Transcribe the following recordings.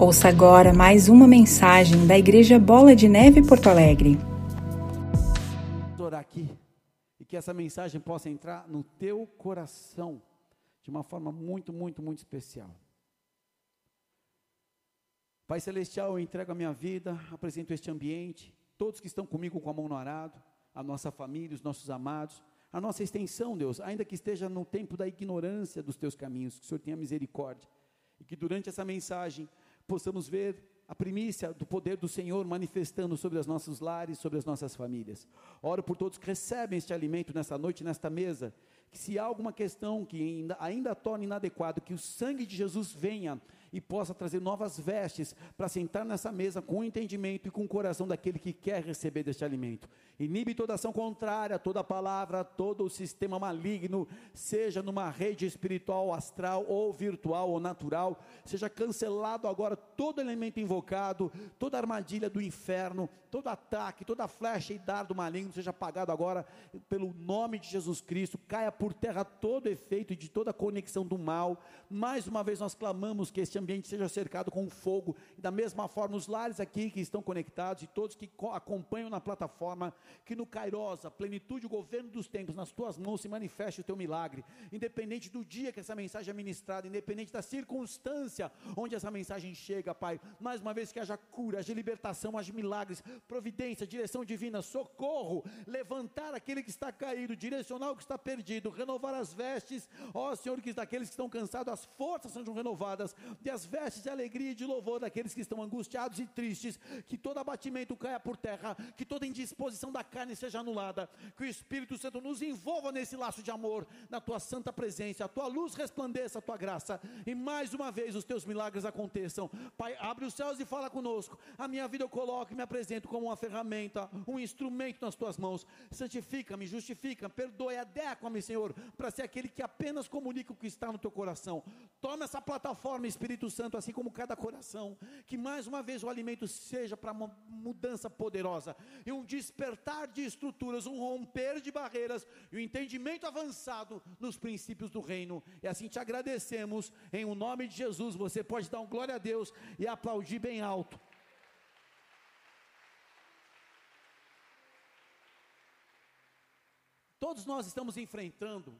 Ouça agora mais uma mensagem da Igreja Bola de Neve Porto Alegre. Orar aqui e que essa mensagem possa entrar no teu coração de uma forma muito, muito, muito especial. Pai Celestial, eu entrego a minha vida, apresento este ambiente, todos que estão comigo com a mão no arado, a nossa família, os nossos amados, a nossa extensão, Deus, ainda que esteja no tempo da ignorância dos teus caminhos, que o Senhor tenha misericórdia e que durante essa mensagem possamos ver a primícia do poder do Senhor manifestando sobre os nossos lares, sobre as nossas famílias. Oro por todos que recebem este alimento nesta noite, nesta mesa, que se há alguma questão que ainda, ainda torne inadequado, que o sangue de Jesus venha e possa trazer novas vestes para sentar nessa mesa com o entendimento e com o coração daquele que quer receber deste alimento. Inibe toda ação contrária, toda palavra, todo o sistema maligno, seja numa rede espiritual, astral ou virtual ou natural, seja cancelado agora todo elemento invocado, toda armadilha do inferno, todo ataque, toda flecha e dardo maligno seja apagado agora pelo nome de Jesus Cristo, caia por terra todo efeito de toda conexão do mal. Mais uma vez nós clamamos que este ambiente seja cercado com fogo, e da mesma forma os lares aqui que estão conectados e todos que acompanham na plataforma que no Kairos, a plenitude, o governo dos tempos, nas tuas mãos se manifeste o teu milagre, independente do dia que essa mensagem é ministrada, independente da circunstância onde essa mensagem chega, Pai. Mais uma vez que haja cura, haja libertação, haja milagres, providência, direção divina, socorro, levantar aquele que está caído, direcionar o que está perdido, renovar as vestes, ó Senhor, que daqueles que estão cansados, as forças sejam renovadas, e as vestes de alegria e de louvor daqueles que estão angustiados e tristes, que todo abatimento caia por terra, que toda indisposição da carne seja anulada, que o Espírito Santo nos envolva nesse laço de amor, na tua santa presença, a tua luz resplandeça, a tua graça, e mais uma vez os teus milagres aconteçam. Pai, abre os céus e fala conosco. A minha vida eu coloco e me apresento como uma ferramenta, um instrumento nas tuas mãos. Santifica-me, justifica, perdoe, adequa-me, Senhor, para ser aquele que apenas comunica o que está no teu coração. Toma essa plataforma, Espírito Santo, assim como cada coração, que mais uma vez o alimento seja para uma mudança poderosa e um despertar de estruturas, um romper de barreiras e um entendimento avançado nos princípios do reino. E assim te agradecemos, em o nome de Jesus. Você pode dar um glória a Deus e aplaudir bem alto. Todos nós estamos enfrentando,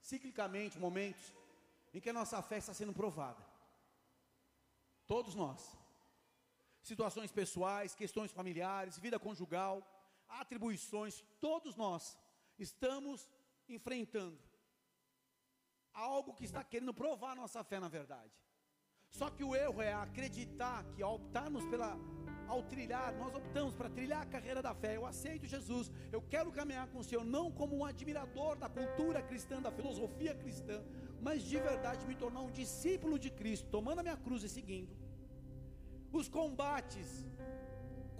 ciclicamente, momentos em que a nossa fé está sendo provada. Todos nós. Situações pessoais, questões familiares, vida conjugal, atribuições, todos nós estamos enfrentando algo que está querendo provar nossa fé na verdade. Só que o erro é acreditar que ao optarmos pela ao trilhar, nós optamos para trilhar a carreira da fé. Eu aceito Jesus, eu quero caminhar com o Senhor, não como um admirador da cultura cristã, da filosofia cristã, mas de verdade me tornar um discípulo de Cristo, tomando a minha cruz e seguindo. Os combates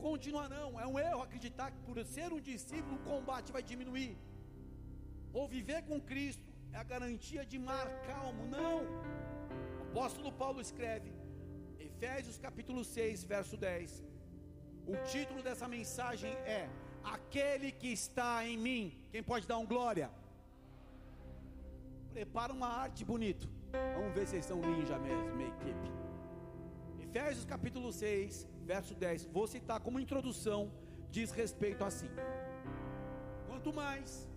continuarão. É um erro acreditar que por ser um discípulo o combate vai diminuir. Ou viver com Cristo é a garantia de mar calmo. Não. O apóstolo Paulo escreve, Efésios capítulo 6, verso 10. O título dessa mensagem é Aquele que está em mim. Quem pode dar um glória? Prepara uma arte bonito. Vamos ver se vocês são ninja mesmo, minha equipe. Efésios capítulo 6, verso 10, vou citar como introdução, diz respeito assim: Quanto mais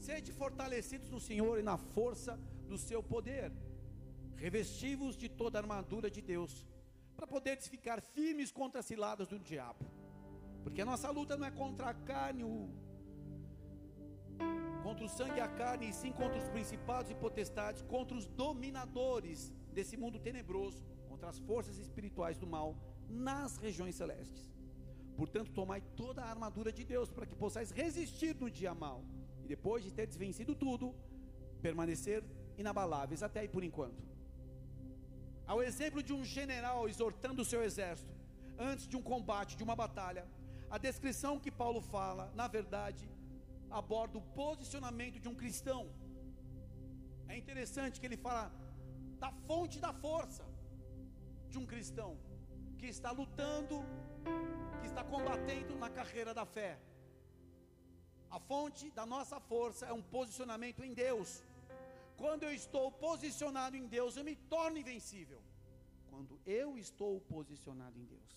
sede fortalecidos no Senhor e na força do seu poder, revestivos de toda a armadura de Deus, para poderes ficar firmes contra as ciladas do diabo. Porque a nossa luta não é contra a carne, o, contra o sangue e a carne, e sim contra os principados e potestades, contra os dominadores desse mundo tenebroso, contra as forças espirituais do mal nas regiões celestes. Portanto, tomai toda a armadura de Deus para que possais resistir no dia mal e depois de teres vencido tudo, permanecer inabaláveis até aí por enquanto. Ao exemplo de um general exortando o seu exército antes de um combate, de uma batalha, a descrição que Paulo fala, na verdade, aborda o posicionamento de um cristão. É interessante que ele fala da fonte da força de um cristão que está lutando, que está combatendo na carreira da fé. A fonte da nossa força é um posicionamento em Deus. Quando eu estou posicionado em Deus, eu me torno invencível. quando eu estou posicionado em Deus.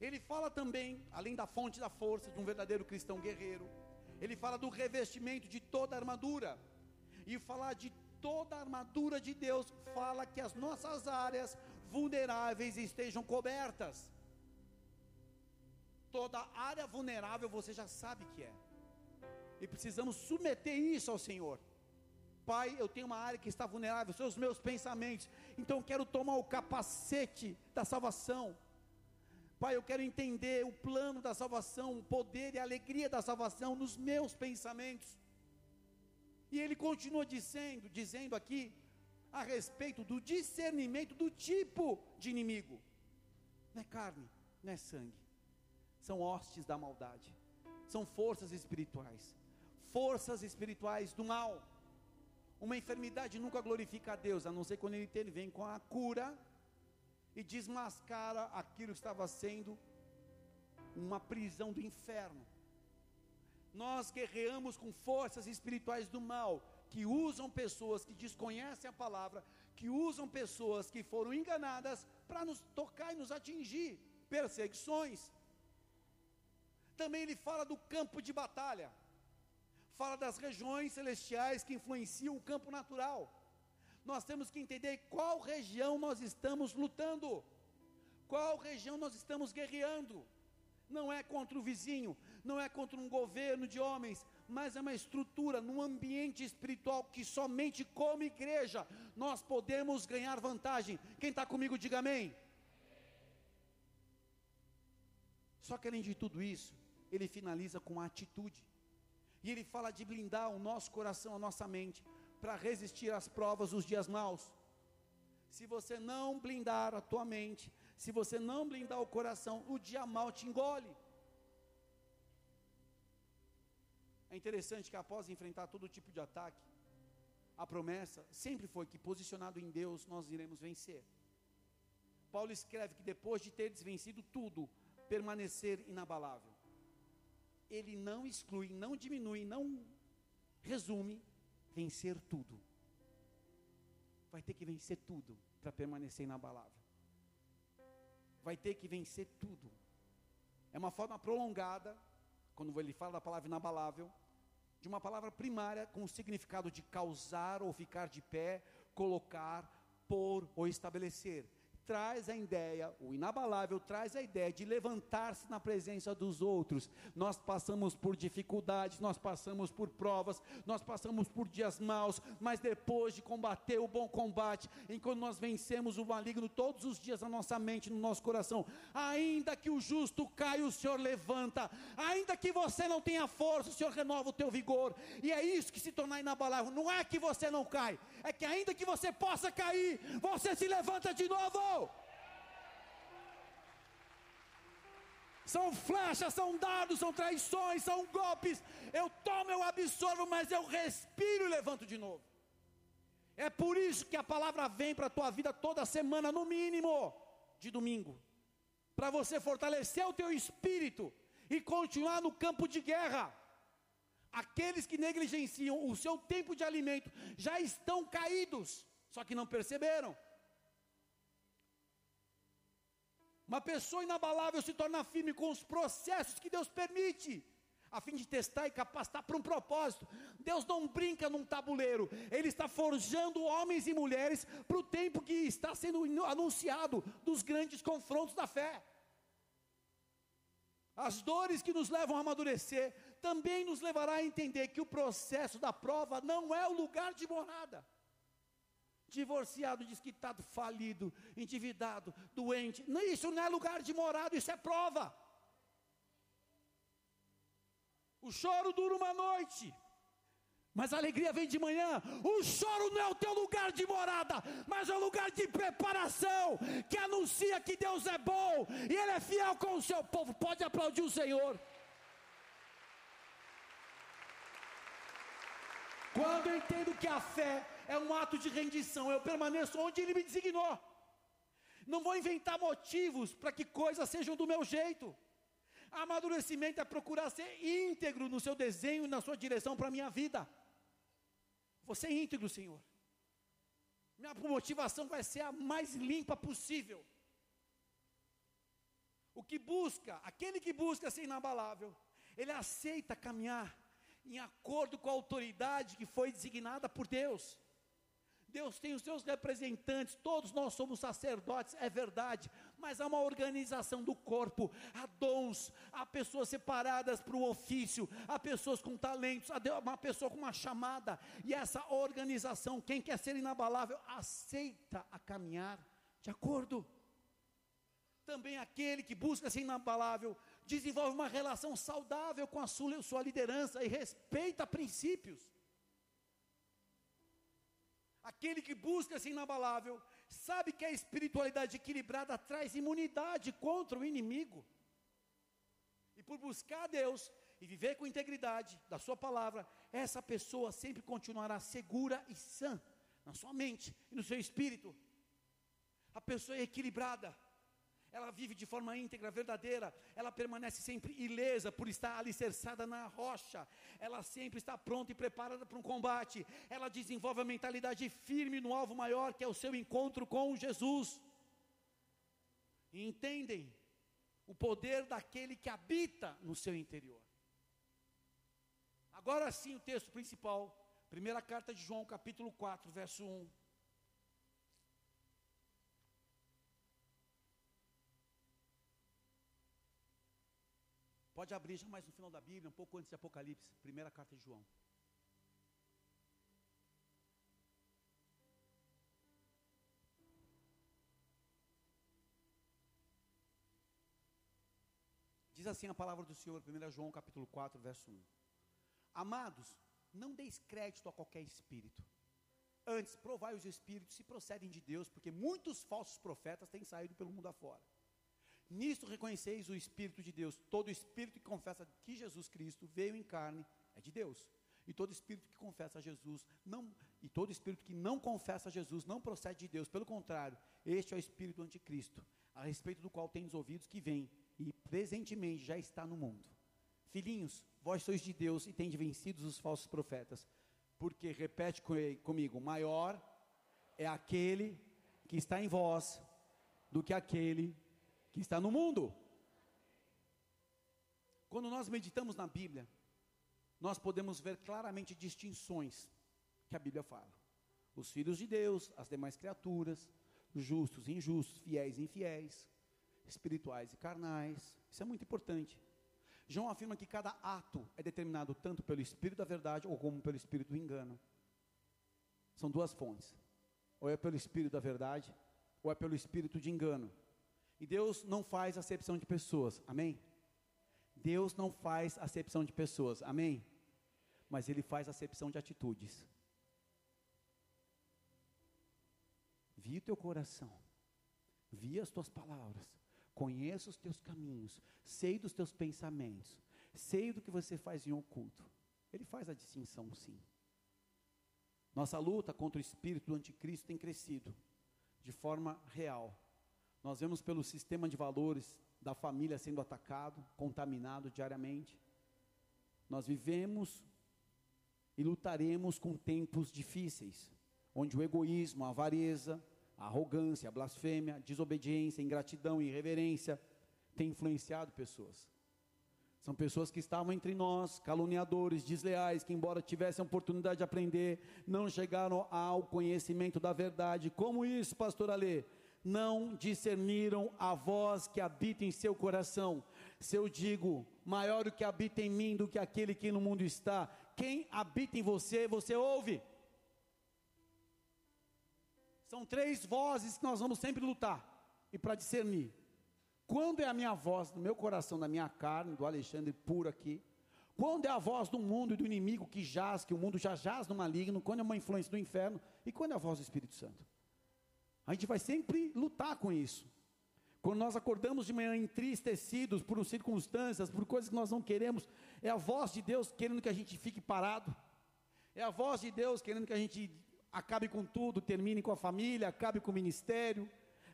Ele fala também, além da fonte da força de um verdadeiro cristão guerreiro, ele fala do revestimento de toda a armadura. E falar de toda a armadura de Deus fala que as nossas áreas vulneráveis estejam cobertas. Toda área vulnerável você já sabe que é. E precisamos submeter isso ao Senhor. Pai, eu tenho uma área que está vulnerável, são os meus pensamentos. Então quero tomar o capacete da salvação. Pai, eu quero entender o plano da salvação, o poder e a alegria da salvação nos meus pensamentos. E ele continua dizendo, dizendo aqui a respeito do discernimento do tipo de inimigo. Não é carne, não é sangue. São hostes da maldade. São forças espirituais. Forças espirituais do mal. Uma enfermidade nunca glorifica a Deus, a não ser quando ele intervém com a cura e desmascara aquilo que estava sendo uma prisão do inferno. Nós guerreamos com forças espirituais do mal, que usam pessoas que desconhecem a palavra, que usam pessoas que foram enganadas para nos tocar e nos atingir, perseguições. Também ele fala do campo de batalha, fala das regiões celestiais que influenciam o campo natural nós temos que entender qual região nós estamos lutando, qual região nós estamos guerreando. Não é contra o vizinho, não é contra um governo de homens, mas é uma estrutura, num ambiente espiritual que somente como igreja nós podemos ganhar vantagem. Quem está comigo, diga amém. Só que além de tudo isso, ele finaliza com atitude. E ele fala de blindar o nosso coração, a nossa mente, para resistir às provas dos dias maus. Se você não blindar a tua mente, se você não blindar o coração, o dia mal te engole. É interessante que após enfrentar todo tipo de ataque, a promessa sempre foi que posicionado em Deus nós iremos vencer. Paulo escreve que depois de ter vencido tudo, permanecer inabalável. Ele não exclui, não diminui, não resume vencer tudo. Vai ter que vencer tudo para permanecer inabalável. Vai ter que vencer tudo. É uma forma prolongada, quando ele fala da palavra inabalável, de uma palavra primária com o significado de causar ou ficar de pé, colocar, pôr ou estabelecer traz a ideia, o inabalável traz a ideia de levantar-se na presença dos outros. Nós passamos por dificuldades, nós passamos por provas, nós passamos por dias maus, mas depois de combater o bom combate, enquanto nós vencemos o maligno todos os dias na nossa mente, no nosso coração, ainda que o justo caia, o Senhor levanta, ainda que você não tenha força, o Senhor renova o teu vigor, e é isso que se tornar inabalável. Não é que você não cai, é que ainda que você possa cair, você se levanta de novo. São flechas, são dados, são traições, são golpes. Eu tomo, eu absorvo, mas eu respiro e levanto de novo. É por isso que a palavra vem para a tua vida toda semana, no mínimo, de domingo. Para você fortalecer o teu espírito e continuar no campo de guerra. Aqueles que negligenciam o seu tempo de alimento já estão caídos, só que não perceberam. Uma pessoa inabalável se torna firme com os processos que Deus permite, a fim de testar e capacitar para um propósito. Deus não brinca num tabuleiro, Ele está forjando homens e mulheres para o tempo que está sendo anunciado dos grandes confrontos da fé. As dores que nos levam a amadurecer também nos levará a entender que o processo da prova não é o lugar de morada divorciado, desquitado, falido, endividado, doente. Isso não é lugar de morada, isso é prova. O choro dura uma noite, mas a alegria vem de manhã. O choro não é o teu lugar de morada, mas é o lugar de preparação, que anuncia que Deus é bom e Ele é fiel com o seu povo. Pode aplaudir o Senhor. Quando eu entendo que a fé é um ato de rendição, eu permaneço onde Ele me designou. Não vou inventar motivos para que coisas sejam do meu jeito. Amadurecimento é procurar ser íntegro no seu desenho na sua direção para a minha vida. Você é íntegro, Senhor. minha motivação vai ser a mais limpa possível. O que busca, aquele que busca ser inabalável, ele aceita caminhar em acordo com a autoridade que foi designada por Deus. Deus tem os seus representantes, todos nós somos sacerdotes, é verdade, mas há uma organização do corpo, há dons, há pessoas separadas para o ofício, há pessoas com talentos, há uma pessoa com uma chamada, e essa organização, quem quer ser inabalável, aceita a caminhar de acordo. Também aquele que busca ser inabalável, desenvolve uma relação saudável com a sua, sua liderança e respeita princípios. Aquele que busca ser inabalável, sabe que a espiritualidade equilibrada traz imunidade contra o inimigo. E por buscar a Deus e viver com integridade da Sua palavra, essa pessoa sempre continuará segura e sã na sua mente e no seu espírito. A pessoa é equilibrada, ela vive de forma íntegra, verdadeira, ela permanece sempre ilesa por estar alicerçada na rocha, ela sempre está pronta e preparada para um combate, ela desenvolve a mentalidade firme no alvo maior, que é o seu encontro com Jesus. E entendem o poder daquele que habita no seu interior. Agora sim, o texto principal, primeira carta de João, capítulo 4, verso 1. Pode abrir já mais no final da Bíblia, um pouco antes de Apocalipse, primeira carta de João. Diz assim a palavra do Senhor, 1 João capítulo 4, verso 1. Amados, não deis crédito a qualquer espírito. Antes, provai os espíritos se procedem de Deus, porque muitos falsos profetas têm saído pelo mundo afora. Nisto reconheceis o Espírito de Deus. Todo espírito que confessa que Jesus Cristo veio em carne é de Deus. E todo espírito que confessa a Jesus não e todo espírito que não confessa a Jesus não procede de Deus. Pelo contrário, este é o espírito anticristo, a respeito do qual tem os ouvidos que vem e presentemente já está no mundo. Filhinhos, vós sois de Deus e tendes vencido os falsos profetas. Porque repete comigo, maior é aquele que está em vós do que aquele que está no mundo. Quando nós meditamos na Bíblia, nós podemos ver claramente distinções que a Bíblia fala. Os filhos de Deus, as demais criaturas, justos e injustos, fiéis e infiéis, espirituais e carnais. Isso é muito importante. João afirma que cada ato é determinado tanto pelo Espírito da verdade ou como pelo Espírito do engano. São duas fontes. Ou é pelo Espírito da verdade, ou é pelo Espírito de engano. E Deus não faz acepção de pessoas, amém? Deus não faz acepção de pessoas, amém? Mas Ele faz acepção de atitudes. Vi o teu coração, vi as tuas palavras, conheço os teus caminhos, sei dos teus pensamentos, sei do que você faz em oculto. Ele faz a distinção, sim. Nossa luta contra o espírito do anticristo tem crescido de forma real nós vemos pelo sistema de valores da família sendo atacado, contaminado diariamente. Nós vivemos e lutaremos com tempos difíceis, onde o egoísmo, a avareza, a arrogância, a blasfêmia, a desobediência, a ingratidão e irreverência têm influenciado pessoas. São pessoas que estavam entre nós, caluniadores, desleais, que, embora tivessem a oportunidade de aprender, não chegaram ao conhecimento da verdade. Como isso, pastor Alê? Não discerniram a voz que habita em seu coração. Se eu digo, maior o que habita em mim do que aquele que no mundo está, quem habita em você, você ouve. São três vozes que nós vamos sempre lutar e para discernir. Quando é a minha voz do meu coração, da minha carne, do Alexandre puro aqui, quando é a voz do mundo e do inimigo que jaz, que o mundo já jaz no maligno, quando é uma influência do inferno, e quando é a voz do Espírito Santo. A gente vai sempre lutar com isso. Quando nós acordamos de manhã entristecidos por circunstâncias, por coisas que nós não queremos, é a voz de Deus querendo que a gente fique parado. É a voz de Deus querendo que a gente acabe com tudo, termine com a família, acabe com o ministério,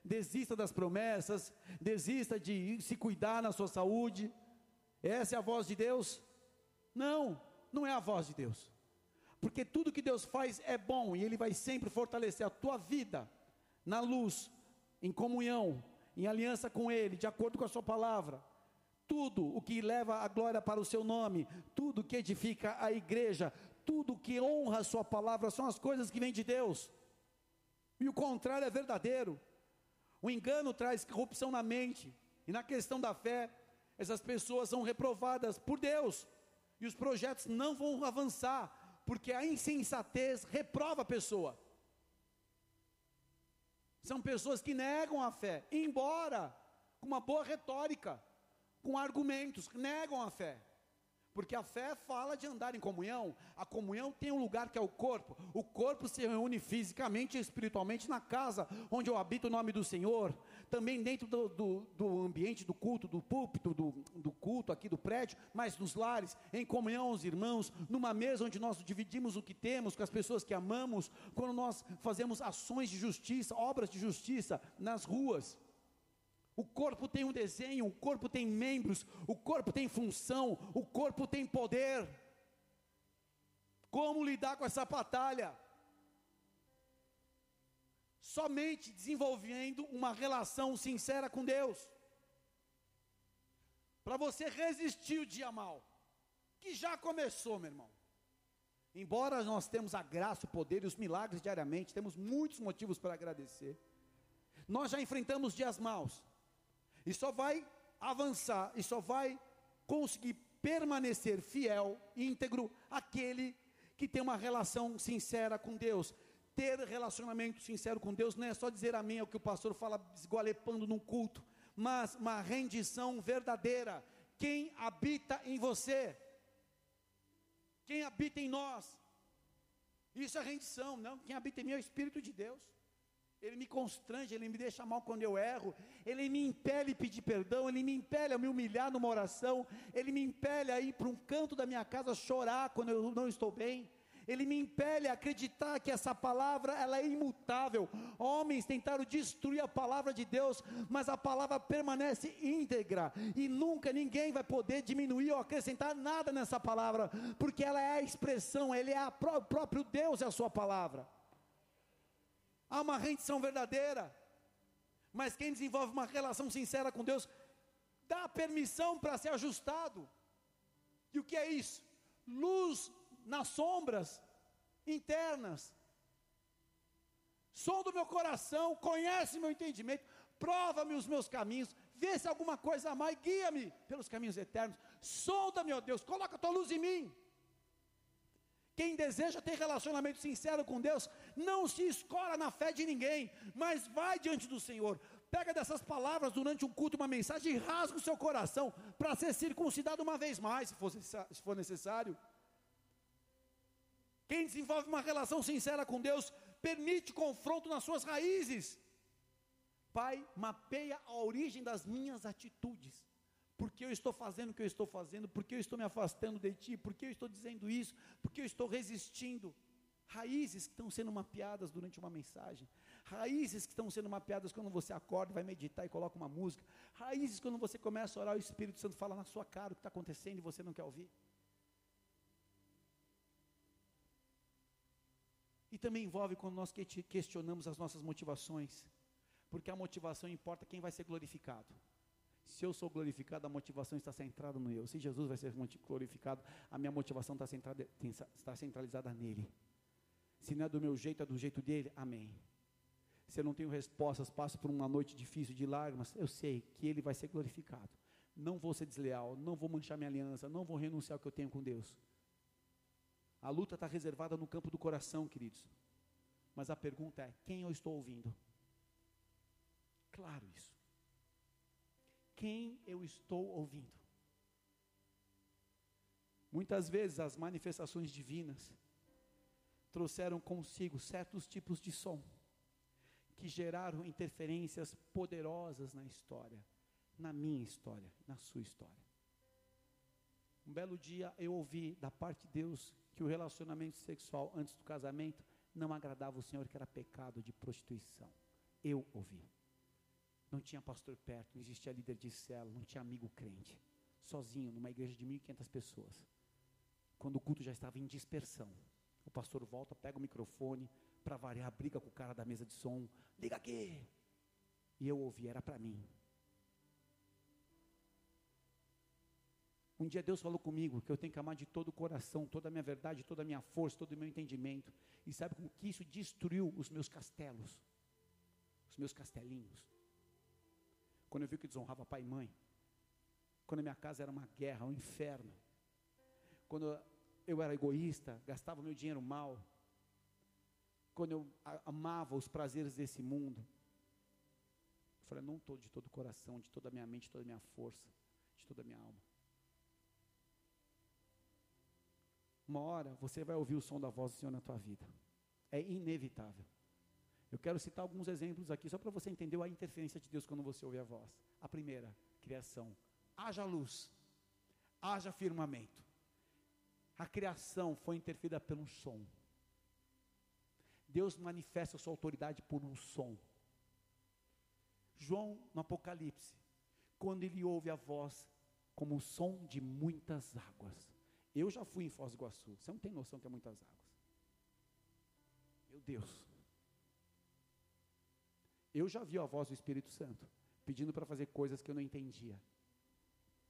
desista das promessas, desista de se cuidar na sua saúde. Essa é a voz de Deus? Não, não é a voz de Deus. porque tudo que Deus faz é bom e Ele vai sempre fortalecer a tua vida na luz, em comunhão, em aliança com Ele, de acordo com a Sua palavra. Tudo o que leva a glória para o Seu nome, tudo que edifica a igreja, tudo que honra a Sua palavra são as coisas que vêm de Deus, e o contrário é verdadeiro. O engano traz corrupção na mente, e na questão da fé, essas pessoas são reprovadas por Deus, e os projetos não vão avançar, porque a insensatez reprova a pessoa. São pessoas que negam a fé, embora com uma boa retórica, com argumentos, negam a fé. Porque a fé fala de andar em comunhão, a comunhão tem um lugar que é o corpo, o corpo se reúne fisicamente e espiritualmente na casa onde eu habito o nome do Senhor, também dentro do, do, do ambiente do culto, do púlpito, do, do, culto aqui do prédio, mas nos lares, em comunhão os irmãos, numa mesa onde nós dividimos o que temos com as pessoas que amamos, quando nós fazemos ações de justiça, obras de justiça nas ruas. O corpo tem um desenho, o corpo tem membros, o corpo tem função, o corpo tem poder. Como lidar com essa batalha? Somente desenvolvendo uma relação sincera com Deus. Para você resistir o dia mal, que já começou, meu irmão. Embora nós temos a graça, o poder e os milagres diariamente, temos muitos motivos para agradecer. Nós já enfrentamos dias maus. E só vai avançar, e só vai conseguir permanecer fiel, íntegro, aquele que tem uma relação sincera com Deus. Ter relacionamento sincero com Deus não é só dizer amém ao que o pastor fala esgualepando num culto, mas uma rendição verdadeira. Quem habita em você? Quem habita em nós? Isso é rendição, não? Quem habita em mim é o Espírito de Deus. Ele me constrange, ele me deixa mal quando eu erro, ele me impele a pedir perdão, ele me impele a me humilhar numa oração, ele me impele a ir para um canto da minha casa chorar quando eu não estou bem. Ele me impele a acreditar que essa palavra ela é imutável. Homens tentaram destruir a palavra de Deus, mas a palavra permanece íntegra e nunca ninguém vai poder diminuir ou acrescentar nada nessa palavra, porque ela é a expressão, ele é a, o próprio Deus é a sua palavra. Há uma rendição verdadeira. Mas quem desenvolve uma relação sincera com Deus, dá permissão para ser ajustado. E o que é isso? Luz nas sombras internas. Som do meu coração, conhece meu entendimento, prova-me os meus caminhos, vê se alguma coisa a mais, guia-me pelos caminhos eternos. Sonda, meu Deus, coloca a tua luz em mim. Quem deseja ter relacionamento sincero com Deus, não se escora na fé de ninguém, mas vai diante do Senhor. Pega dessas palavras durante um culto, uma mensagem e rasga o seu coração para ser circuncidado uma vez mais, se for necessário. Quem desenvolve uma relação sincera com Deus, permite confronto nas suas raízes. Pai, mapeia a origem das minhas atitudes porque eu estou fazendo o que eu estou fazendo, porque eu estou me afastando de ti, porque eu estou dizendo isso, porque eu estou resistindo. Raízes que estão sendo mapeadas durante uma mensagem, raízes que estão sendo mapeadas quando você acorda, vai meditar e coloca uma música, raízes quando você começa a orar, o Espírito Santo fala na sua cara o que está acontecendo e você não quer ouvir. E também envolve quando nós questionamos as nossas motivações, porque a motivação importa quem vai ser glorificado. Se eu sou glorificado, a motivação está centrada no eu. Se Jesus vai ser glorificado, a minha motivação está, centrada, está centralizada nele. Se não é do meu jeito, é do jeito dele, amém. Se eu não tenho respostas, passo por uma noite difícil de lágrimas, eu sei que ele vai ser glorificado. Não vou ser desleal, não vou manchar minha aliança, não vou renunciar ao que eu tenho com Deus. A luta está reservada no campo do coração, queridos. Mas a pergunta é: quem eu estou ouvindo? Claro isso quem eu estou ouvindo. Muitas vezes as manifestações divinas trouxeram consigo certos tipos de som que geraram interferências poderosas na história, na minha história, na sua história. Um belo dia eu ouvi da parte de Deus que o relacionamento sexual antes do casamento não agradava o Senhor, que era pecado de prostituição. Eu ouvi. Não tinha pastor perto, não existia líder de célula, não tinha amigo crente. Sozinho, numa igreja de 1.500 pessoas. Quando o culto já estava em dispersão. O pastor volta, pega o microfone, para variar, briga com o cara da mesa de som, liga aqui. E eu ouvi, era para mim. Um dia Deus falou comigo que eu tenho que amar de todo o coração, toda a minha verdade, toda a minha força, todo o meu entendimento. E sabe como que isso destruiu os meus castelos? Os meus castelinhos. Quando eu vi que desonrava pai e mãe. Quando a minha casa era uma guerra, um inferno. Quando eu era egoísta, gastava meu dinheiro mal. Quando eu amava os prazeres desse mundo. Eu falei, não estou de todo o coração, de toda a minha mente, de toda a minha força, de toda a minha alma. Uma hora você vai ouvir o som da voz do Senhor na tua vida. É inevitável. Eu quero citar alguns exemplos aqui, só para você entender a interferência de Deus quando você ouve a voz. A primeira, criação. Haja luz, haja firmamento. A criação foi interferida pelo som. Deus manifesta a sua autoridade por um som. João, no Apocalipse, quando ele ouve a voz como o som de muitas águas. Eu já fui em Foz do Iguaçu. Você não tem noção que é muitas águas. Meu Deus. Eu já vi a voz do Espírito Santo pedindo para fazer coisas que eu não entendia.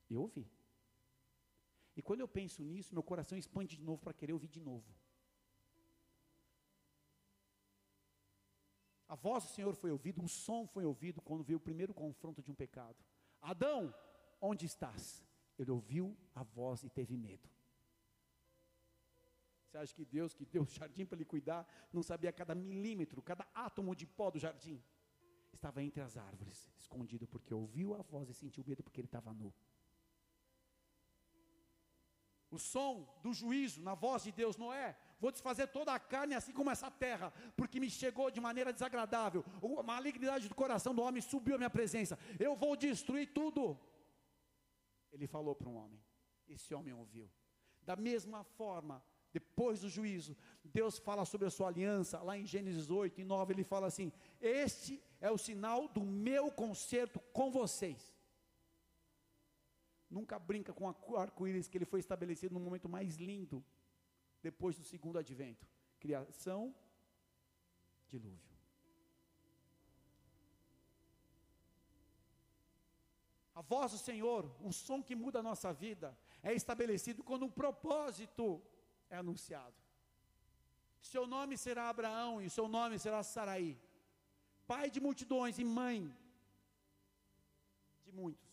Eu ouvi. E quando eu penso nisso, meu coração expande de novo para querer ouvir de novo. A voz do Senhor foi ouvida, um som foi ouvido quando veio o primeiro confronto de um pecado. Adão, onde estás? Ele ouviu a voz e teve medo. Você acha que Deus, que deu o jardim para ele cuidar, não sabia cada milímetro, cada átomo de pó do jardim? Estava entre as árvores, escondido, porque ouviu a voz e sentiu medo porque ele estava nu. O som do juízo na voz de Deus não é, vou desfazer toda a carne assim como essa terra, porque me chegou de maneira desagradável. A malignidade do coração do homem subiu à minha presença. Eu vou destruir tudo. Ele falou para um homem. Esse homem ouviu. Da mesma forma, depois do juízo, Deus fala sobre a sua aliança, lá em Gênesis 8 e 9, ele fala assim: Este é o sinal do meu concerto com vocês. Nunca brinca com o arco-íris que ele foi estabelecido no momento mais lindo, depois do segundo advento criação, dilúvio. A voz do Senhor, um som que muda a nossa vida, é estabelecido quando um propósito é anunciado. Seu nome será Abraão e seu nome será Saraí, pai de multidões e mãe de muitos.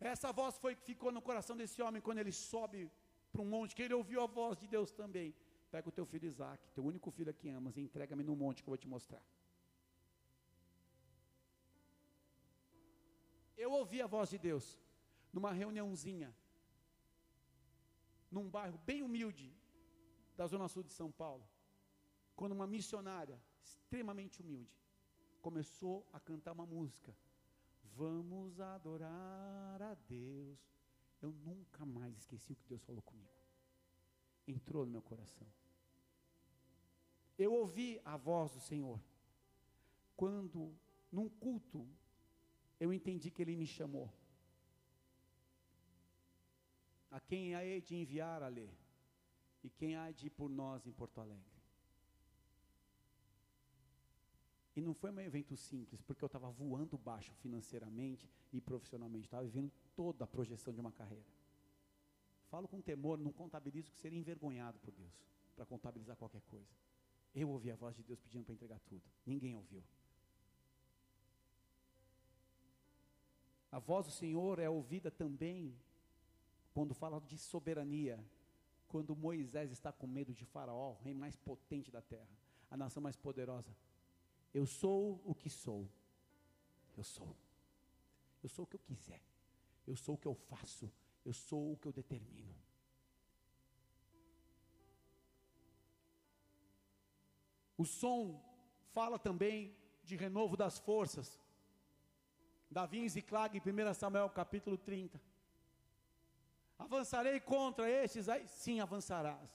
Essa voz foi que ficou no coração desse homem quando ele sobe para um monte, que ele ouviu a voz de Deus também. Pega o teu filho Isaac, teu único filho que amas, e entrega-me no monte que eu vou te mostrar. Eu ouvi a voz de Deus numa reuniãozinha num bairro bem humilde da zona sul de São Paulo, quando uma missionária extremamente humilde começou a cantar uma música. Vamos adorar a Deus. Eu nunca mais esqueci o que Deus falou comigo. Entrou no meu coração. Eu ouvi a voz do Senhor. Quando, num culto, eu entendi que Ele me chamou a quem há de enviar a ler e quem há de ir por nós em Porto Alegre. E não foi um evento simples, porque eu estava voando baixo financeiramente e profissionalmente, estava vivendo toda a projeção de uma carreira. Falo com temor, não contabilizo que seria envergonhado por Deus para contabilizar qualquer coisa. Eu ouvi a voz de Deus pedindo para entregar tudo, ninguém ouviu. A voz do Senhor é ouvida também quando fala de soberania, quando Moisés está com medo de Faraó, o rei mais potente da terra, a nação mais poderosa. Eu sou o que sou. Eu sou. Eu sou o que eu quiser. Eu sou o que eu faço. Eu sou o que eu determino. O som fala também de renovo das forças. Davi em Ziclag, em 1 Samuel capítulo 30. Avançarei contra estes? Aí sim avançarás.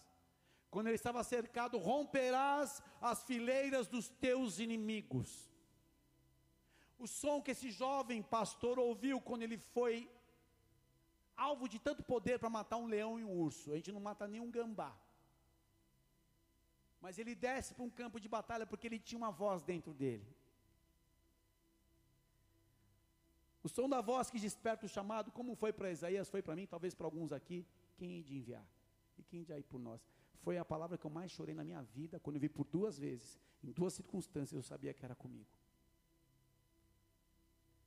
Quando ele estava cercado, romperás as fileiras dos teus inimigos. O som que esse jovem pastor ouviu quando ele foi alvo de tanto poder para matar um leão e um urso. A gente não mata nem um gambá. Mas ele desce para um campo de batalha porque ele tinha uma voz dentro dele. O som da voz que desperta o chamado, como foi para Isaías, foi para mim, talvez para alguns aqui, quem de enviar? E quem de ir por nós? Foi a palavra que eu mais chorei na minha vida, quando eu vi por duas vezes, em duas circunstâncias, eu sabia que era comigo.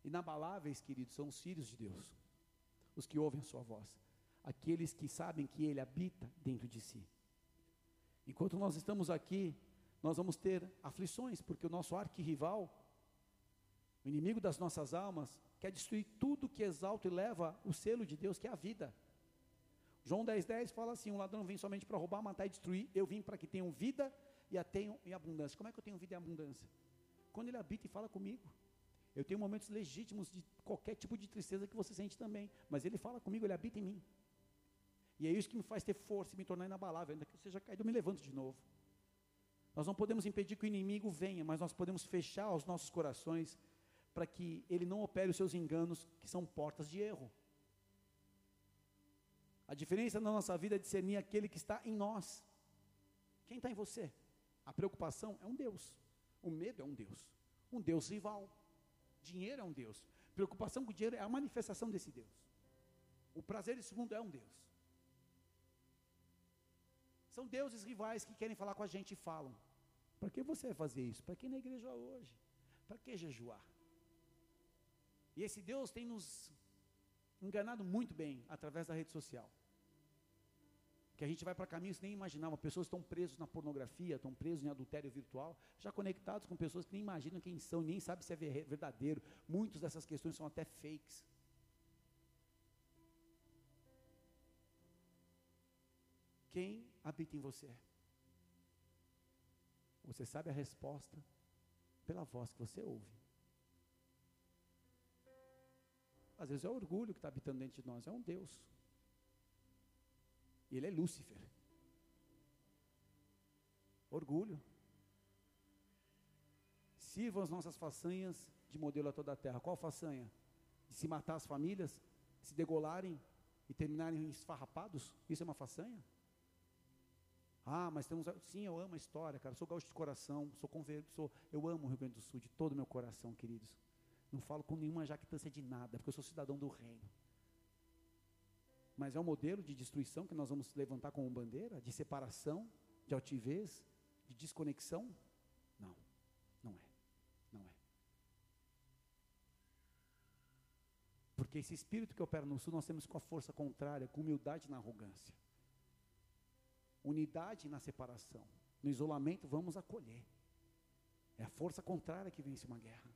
Inabaláveis, queridos, são os filhos de Deus, os que ouvem a sua voz, aqueles que sabem que Ele habita dentro de si. Enquanto nós estamos aqui, nós vamos ter aflições, porque o nosso arquirrival, o inimigo das nossas almas, quer destruir tudo que exalta e leva o selo de Deus, que é a vida. João 10,10 10 fala assim: um ladrão vem somente para roubar, matar e destruir, eu vim para que tenham vida e a tenham em abundância. Como é que eu tenho vida em abundância? Quando ele habita e fala comigo. Eu tenho momentos legítimos de qualquer tipo de tristeza que você sente também, mas ele fala comigo, ele habita em mim. E é isso que me faz ter força e me tornar inabalável. Ainda que eu seja caído, eu me levanto de novo. Nós não podemos impedir que o inimigo venha, mas nós podemos fechar os nossos corações para que ele não opere os seus enganos, que são portas de erro. A diferença na nossa vida é discernir aquele que está em nós. Quem está em você? A preocupação é um Deus. O medo é um Deus. Um Deus rival. Dinheiro é um Deus. Preocupação com dinheiro é a manifestação desse Deus. O prazer desse mundo é um Deus. São deuses rivais que querem falar com a gente e falam. Para que você vai fazer isso? Para que na igreja hoje? Para que jejuar? E esse Deus tem nos enganado muito bem através da rede social. Que a gente vai para caminhos nem imaginava. Pessoas estão presas na pornografia, estão presas em adultério virtual, já conectados com pessoas que nem imaginam quem são, nem sabem se é verdadeiro. Muitas dessas questões são até fakes. Quem habita em você? Você sabe a resposta pela voz que você ouve. Às vezes é o orgulho que está habitando dentro de nós, é um Deus. Ele é Lúcifer. Orgulho. Sirvam as nossas façanhas de modelo a toda a terra. Qual façanha? De se matar as famílias, se degolarem e terminarem esfarrapados? Isso é uma façanha? Ah, mas temos. Sim, eu amo a história, cara. Sou gaúcho de coração, sou convertido, sou, eu amo o Rio Grande do Sul de todo o meu coração, queridos. Não falo com nenhuma jactância de nada, porque eu sou cidadão do reino. Mas é um modelo de destruição que nós vamos levantar como bandeira, de separação, de altivez, de desconexão? Não, não é. Não é. Porque esse espírito que opera no sul, nós temos com a força contrária, com humildade na arrogância unidade na separação. No isolamento, vamos acolher. É a força contrária que vence uma guerra.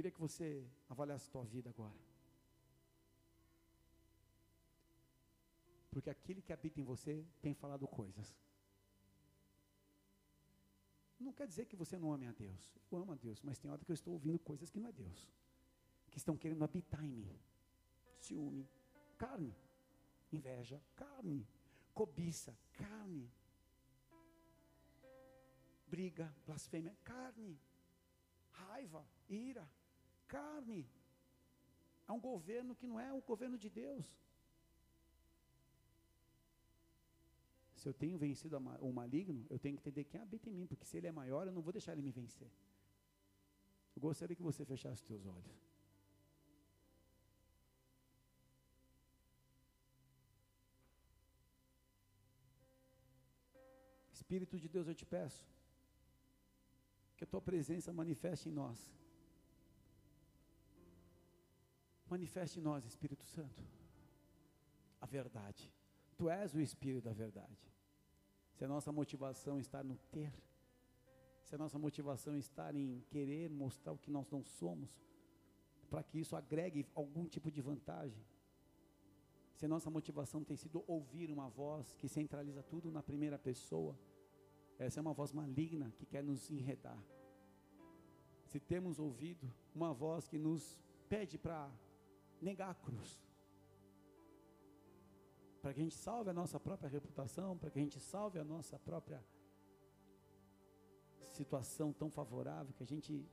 Queria que você avaliasse a tua vida agora. Porque aquele que habita em você tem falado coisas. Não quer dizer que você não ame a Deus. Eu amo a Deus, mas tem hora que eu estou ouvindo coisas que não é Deus. Que estão querendo habitar em mim. Ciúme, carne. Inveja, carne. Cobiça, carne. Briga, blasfêmia, carne. Raiva, ira, carne. É um governo que não é o governo de Deus. Se eu tenho vencido o maligno, eu tenho que entender quem habita em mim, porque se ele é maior, eu não vou deixar ele me vencer. Eu gostaria que você fechasse os teus olhos. Espírito de Deus, eu te peço que a tua presença manifeste em nós. Manifeste em nós, Espírito Santo, a verdade. Tu és o Espírito da verdade. Se a nossa motivação está no ter, se a nossa motivação está em querer mostrar o que nós não somos, para que isso agregue algum tipo de vantagem, se a nossa motivação tem sido ouvir uma voz que centraliza tudo na primeira pessoa, essa é uma voz maligna que quer nos enredar. Se temos ouvido uma voz que nos pede para negar a cruz, para que a gente salve a nossa própria reputação, para que a gente salve a nossa própria situação tão favorável, que a gente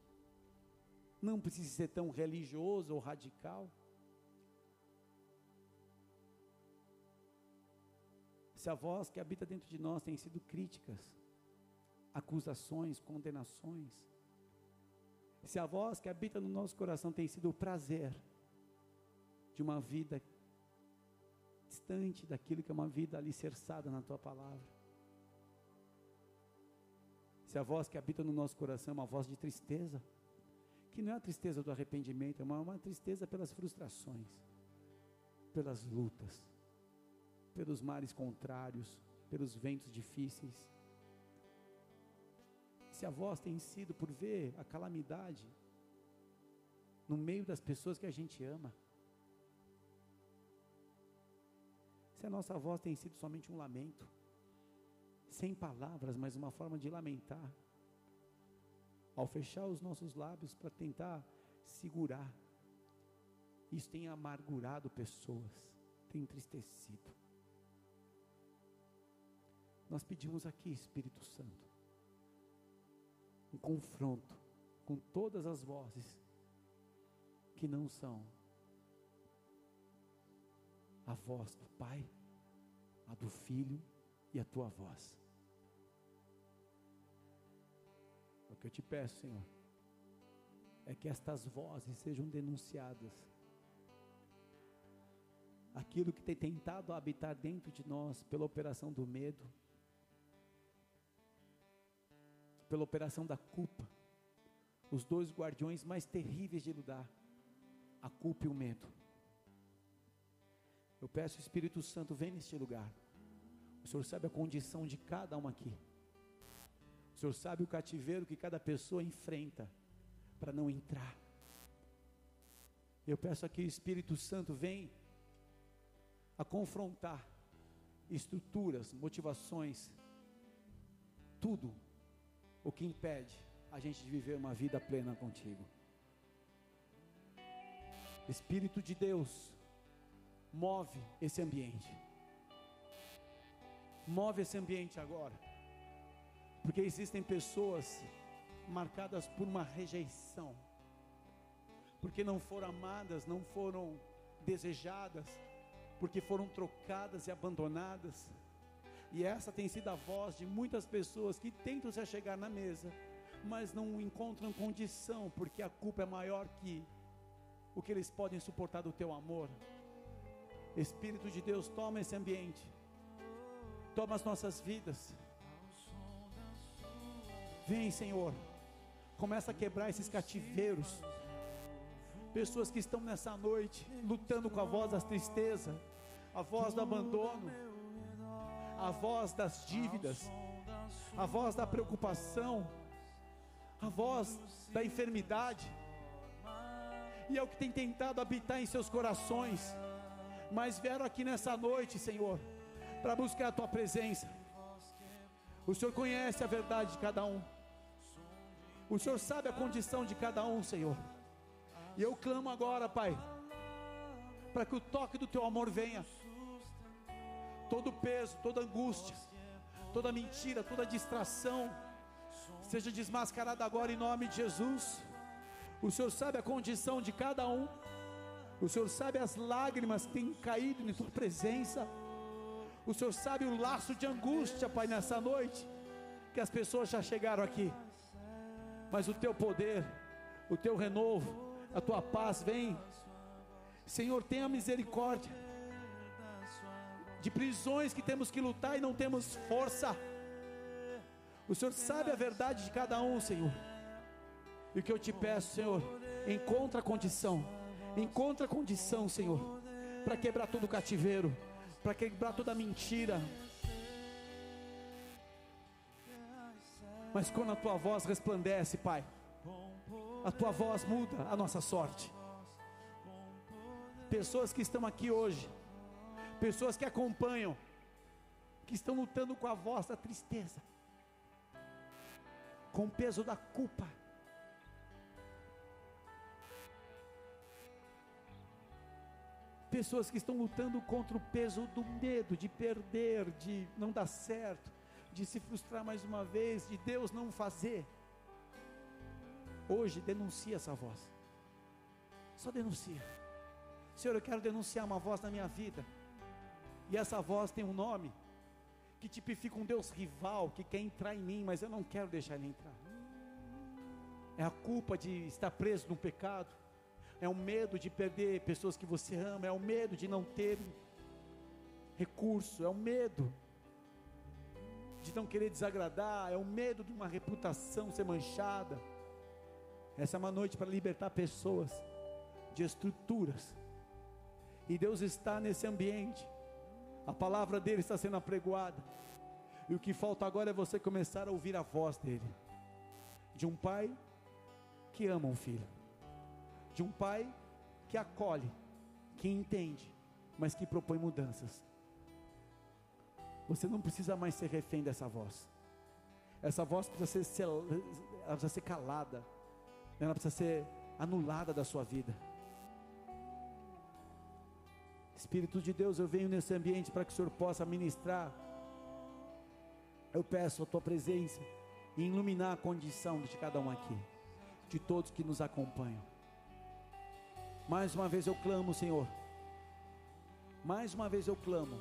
não precise ser tão religioso ou radical. Se a voz que habita dentro de nós tem sido críticas, acusações, condenações, se a voz que habita no nosso coração tem sido o prazer de uma vida distante daquilo que é uma vida alicerçada na tua palavra. Se a voz que habita no nosso coração é uma voz de tristeza, que não é a tristeza do arrependimento, é uma, uma tristeza pelas frustrações, pelas lutas, pelos mares contrários, pelos ventos difíceis. Se a voz tem sido por ver a calamidade no meio das pessoas que a gente ama, se a nossa voz tem sido somente um lamento, sem palavras, mas uma forma de lamentar, ao fechar os nossos lábios para tentar segurar, isso tem amargurado pessoas, tem entristecido. Nós pedimos aqui, Espírito Santo, um confronto com todas as vozes que não são a voz do Pai, a do Filho e a tua voz. O que eu te peço, Senhor, é que estas vozes sejam denunciadas. Aquilo que tem tentado habitar dentro de nós pela operação do medo, pela operação da culpa, os dois guardiões mais terríveis de lidar, a culpa e o medo. Eu peço, Espírito Santo, vem neste lugar. O Senhor sabe a condição de cada um aqui. O Senhor sabe o cativeiro que cada pessoa enfrenta para não entrar. Eu peço aqui, Espírito Santo, vem a confrontar estruturas, motivações, tudo o que impede a gente de viver uma vida plena contigo. Espírito de Deus, move esse ambiente. Move esse ambiente agora. Porque existem pessoas marcadas por uma rejeição. Porque não foram amadas, não foram desejadas, porque foram trocadas e abandonadas e essa tem sido a voz de muitas pessoas que tentam se chegar na mesa, mas não encontram condição, porque a culpa é maior que o que eles podem suportar do teu amor. Espírito de Deus, toma esse ambiente, toma as nossas vidas. Vem, Senhor, começa a quebrar esses cativeiros. Pessoas que estão nessa noite lutando com a voz da tristeza, a voz do abandono a voz das dívidas, a voz da preocupação, a voz da enfermidade. E é o que tem tentado habitar em seus corações. Mas vieram aqui nessa noite, Senhor, para buscar a tua presença. O Senhor conhece a verdade de cada um. O Senhor sabe a condição de cada um, Senhor. E eu clamo agora, Pai, para que o toque do teu amor venha todo peso, toda angústia, toda mentira, toda distração, seja desmascarada agora em nome de Jesus. O Senhor sabe a condição de cada um, o Senhor sabe as lágrimas que têm caído em Tua presença, o Senhor sabe o laço de angústia, Pai, nessa noite, que as pessoas já chegaram aqui, mas o Teu poder, o Teu renovo, a Tua paz vem, Senhor, tenha misericórdia de prisões que temos que lutar e não temos força. O Senhor sabe a verdade de cada um, Senhor. E o que eu te peço, Senhor, encontra a condição, encontra condição, Senhor, para quebrar todo o cativeiro, para quebrar toda mentira. Mas quando a tua voz resplandece, Pai, a tua voz muda a nossa sorte. Pessoas que estão aqui hoje, pessoas que acompanham, que estão lutando com a voz da tristeza, com o peso da culpa. Pessoas que estão lutando contra o peso do medo de perder, de não dar certo, de se frustrar mais uma vez, de Deus não fazer. Hoje denuncia essa voz. Só denuncia. Senhor, eu quero denunciar uma voz na minha vida e essa voz tem um nome, que tipifica um Deus rival que quer entrar em mim, mas eu não quero deixar ele entrar. É a culpa de estar preso no pecado, é o medo de perder pessoas que você ama, é o medo de não ter recurso, é o medo de não querer desagradar, é o medo de uma reputação ser manchada. Essa é uma noite para libertar pessoas de estruturas. E Deus está nesse ambiente. A palavra dele está sendo apregoada. E o que falta agora é você começar a ouvir a voz dele. De um pai que ama um filho. De um pai que acolhe, que entende, mas que propõe mudanças. Você não precisa mais ser refém dessa voz. Essa voz precisa ser, ela precisa ser calada. Ela precisa ser anulada da sua vida. Espírito de Deus, eu venho nesse ambiente para que o Senhor possa ministrar. Eu peço a tua presença e iluminar a condição de cada um aqui, de todos que nos acompanham. Mais uma vez eu clamo, Senhor. Mais uma vez eu clamo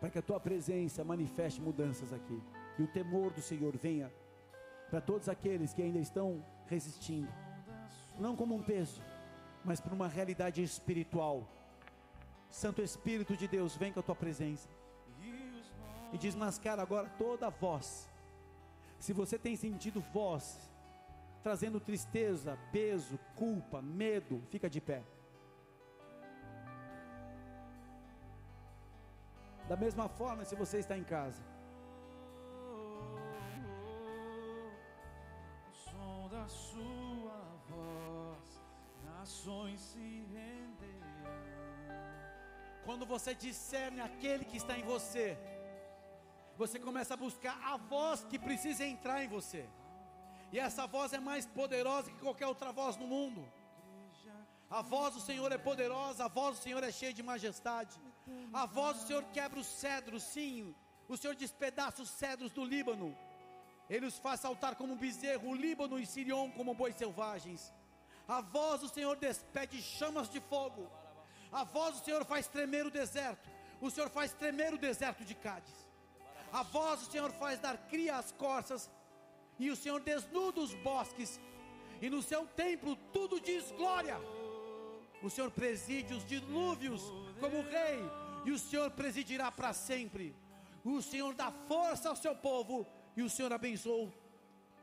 para que a tua presença manifeste mudanças aqui e o temor do Senhor venha para todos aqueles que ainda estão resistindo, não como um peso, mas por uma realidade espiritual. Santo Espírito de Deus, vem com a tua presença e desmascara agora toda a voz. Se você tem sentido voz trazendo tristeza, peso, culpa, medo, fica de pé. Da mesma forma, se você está em casa, da sua voz, nações se renderão. quando você discerne aquele que está em você, você começa a buscar a voz que precisa entrar em você. E essa voz é mais poderosa que qualquer outra voz no mundo. A voz do Senhor é poderosa, a voz do Senhor é cheia de majestade. A voz do Senhor quebra os cedros, sim. O Senhor despedaça os cedros do Líbano. Ele os faz saltar como um bezerro, o Líbano e Sirion como bois selvagens. A voz do Senhor despede chamas de fogo. A voz do Senhor faz tremer o deserto. O Senhor faz tremer o deserto de Cádiz. A voz do Senhor faz dar cria às corças. E o Senhor desnuda os bosques. E no seu templo tudo diz glória. O Senhor preside os dilúvios como rei. E o Senhor presidirá para sempre. O Senhor dá força ao seu povo. E o Senhor abençoa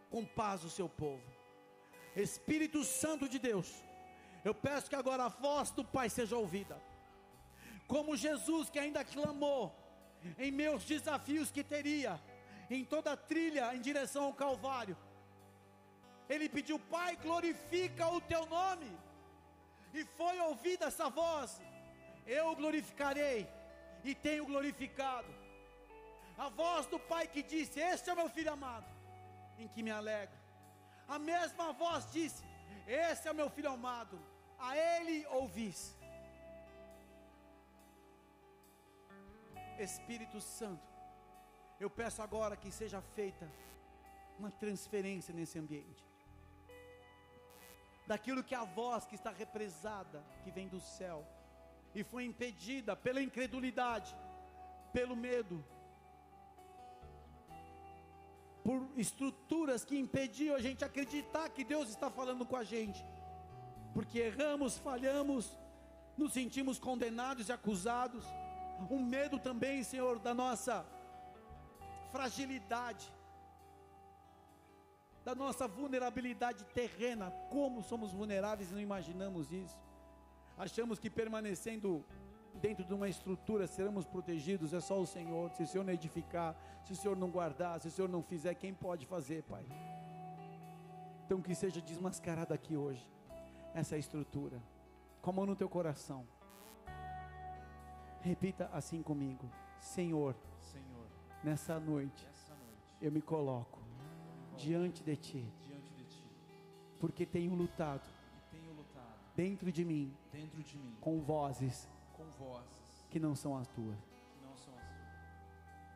com paz o seu povo. Espírito Santo de Deus, eu peço que agora a voz do Pai seja ouvida. Como Jesus que ainda clamou em meus desafios que teria, em toda a trilha em direção ao Calvário. Ele pediu, Pai, glorifica o teu nome. E foi ouvida essa voz. Eu o glorificarei e tenho glorificado. A voz do Pai que disse: Este é meu filho amado, em que me alegro. A mesma voz disse: Esse é o meu filho amado, a ele ouvis. Espírito Santo, eu peço agora que seja feita uma transferência nesse ambiente. Daquilo que a voz que está represada, que vem do céu, e foi impedida pela incredulidade, pelo medo, por estruturas que impediam a gente acreditar que Deus está falando com a gente, porque erramos, falhamos, nos sentimos condenados e acusados, um medo também, Senhor, da nossa fragilidade, da nossa vulnerabilidade terrena, como somos vulneráveis e não imaginamos isso. Achamos que permanecendo dentro de uma estrutura seremos protegidos, é só o Senhor. Se o Senhor não edificar, se o Senhor não guardar, se o Senhor não fizer, quem pode fazer, Pai? Então que seja desmascarada aqui hoje essa estrutura, com a mão no teu coração. Repita assim comigo: Senhor, Senhor, nessa noite eu me coloco diante de Ti, porque tenho lutado dentro de mim com vozes que não são as tuas.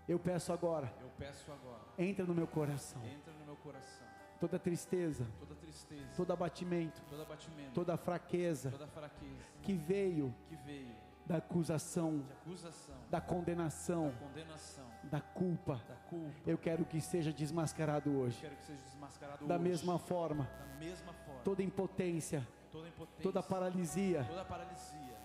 Eu peço agora, Eu peço agora, entra no meu coração, entra no meu coração toda tristeza, toda tristeza, todo abatimento, todo abatimento, toda fraqueza toda fraqueza que veio que veio da acusação, acusação, da condenação, condenação, da culpa. da culpa. Eu quero que seja desmascarado hoje. seja desmascarado Da hoje. mesma forma, da mesma forma. toda impotência, toda impotência, toda paralisia, toda paralisia,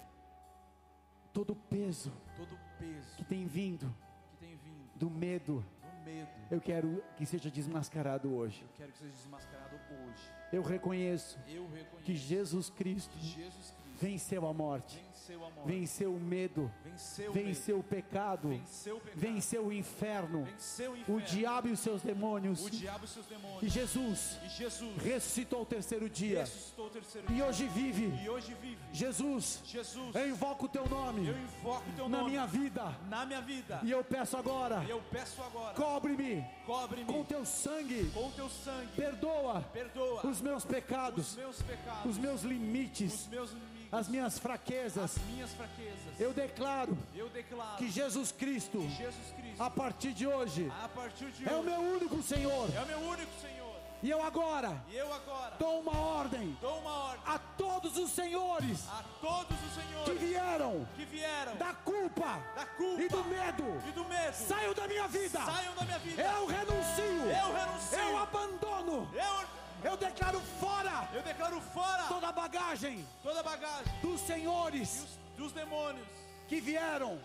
todo peso todo peso que tem vindo que tem vindo do medo, do medo. eu quero que seja desmascarado hoje. Eu que seja desmascarado hoje. Eu reconheço Eu reconheço que Jesus Cristo que Jesus Cristo venceu a morte, venceu a morte, venceu o medo, venceu, o venceu o pecado, venceu o pecado, venceu o inferno, o o inferno, diabo e os seus demônios. o diabo e seus demônios. E Jesus. E Jesus. Ressuscitou ao terceiro dia. O terceiro e dia. hoje vive. E hoje vive. Jesus, Jesus, eu invoco o teu nome. O teu na nome. minha vida. Na minha vida. e eu peço agora, eu peço agora, cobre-me. Cobre-me. Com teu sangue, com teu sangue. perdoa Perdoa os meus os pecados, meus pecados, os meus os limites, meus inimigos, as minhas fraquezas. as minhas fraquezas. Eu declaro Eu declaro que Jesus Cristo, que Jesus Cristo, a partir de hoje, partir de é o hoje, meu único Senhor. é o meu único Senhor. E eu agora E eu agora dou uma ordem dou uma ordem a todos os senhores a todos os que senhores vieram que vieram da culpa da culpa e do medo. e do medo. Saiam da minha vida. Da minha vida. Eu renuncio. Eu renuncio. Eu abandono. Eu, Eu declaro fora eu declaro fora toda a bagagem toda bagagem dos senhores os, dos demônios que vieram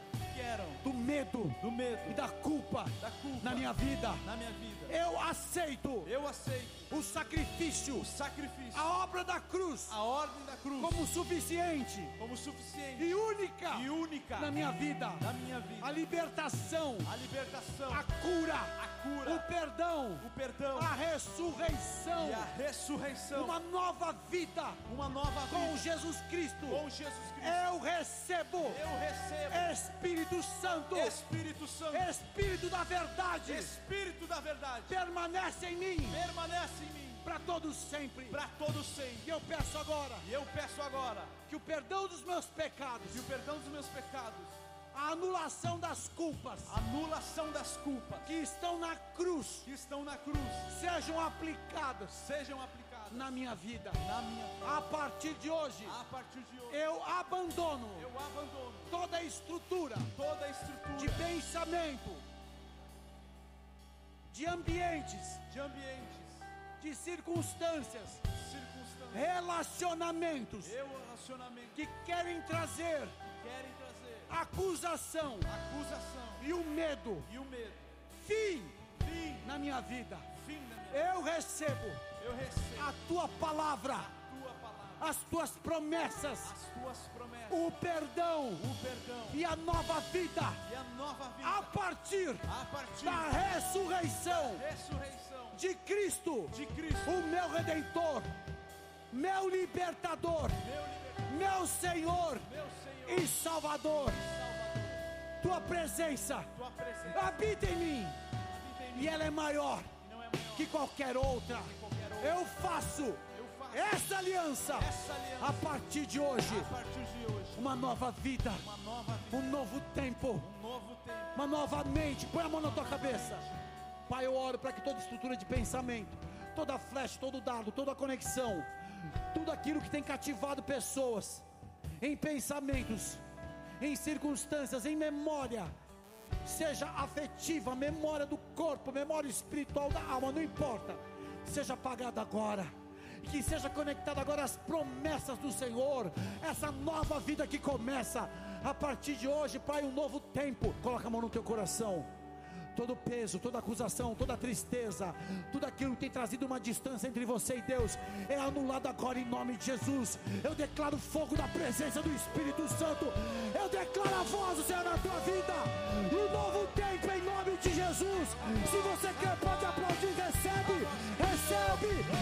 do medo do medo, e da culpa da culpa na minha vida. na minha vida. Eu aceito Eu aceito o sacrifício, o sacrifício, a obra da cruz. A ordem da cruz. Como suficiente. Como suficiente. E única. E única. Na minha vida. na minha vida. A libertação, A libertação, a cura, a cura, o perdão, o perdão. A ressurreição, e a ressurreição. uma nova vida. Uma nova com vida. Jesus Cristo. com Jesus Cristo. Eu recebo. Eu recebo. Espírito Santo, Espírito Santo, Espírito da verdade, Espírito da verdade. permanece em mim. Permanece em mim para todos sempre. para todos sempre. E eu peço agora E eu peço agora que o perdão dos meus pecados, que o perdão dos meus pecados, a anulação das culpas anulação das culpas que estão na cruz que estão na cruz sejam aplicadas sejam aplicadas na minha vida. na minha vida. A partir de hoje, A partir de hoje, eu abandono eu abandono toda a estrutura toda a estrutura de pensamento, de ambientes, de ambientes, de circunstâncias, circunstâncias, relacionamentos que querem trazer que querem trazer acusação acusação e o medo, e o medo. fim Fim, na minha vida. da minha Eu recebo Eu recebo a tua palavra, a tua palavra, as tuas promessas, as tuas promessas, o perdão o perdão. e a nova vida. A nova vida. A partir a partir da ressurreição. da ressurreição de Cristo, de Cristo, o meu redentor, meu libertador, meu libertador, meu Senhor meu Senhor e Salvador. Salvador. Tua presença Tua presença habita em mim habita em mim e ela é maior é maior que qualquer outra. que qualquer outro. Eu faço essa aliança essa aliança a partir de hoje. a partir de hoje. Uma nova vida, Uma nova vida, um novo tempo, um novo tempo. uma nova mente. Põe a mão na tua cabeça. Pai, eu oro para que toda estrutura de pensamento, toda flecha, todo dardo, toda conexão, tudo aquilo que tem cativado pessoas em pensamentos, em circunstâncias, em memória, seja afetiva, memória do corpo, memória espiritual da alma, não importa, seja apagada agora. Que seja conectada agora às promessas do Senhor, essa nova vida que começa a partir de hoje, Pai, um novo tempo. Coloca a mão no teu coração todo peso, toda acusação, toda tristeza, tudo aquilo que tem trazido uma distância entre você e Deus, é anulado agora em nome de Jesus. Eu declaro fogo da presença do Espírito Santo. Eu declaro a voz do Senhor na tua vida. Um novo tempo em nome de Jesus. Se você quer, pode aplaudir. Recebe, recebe.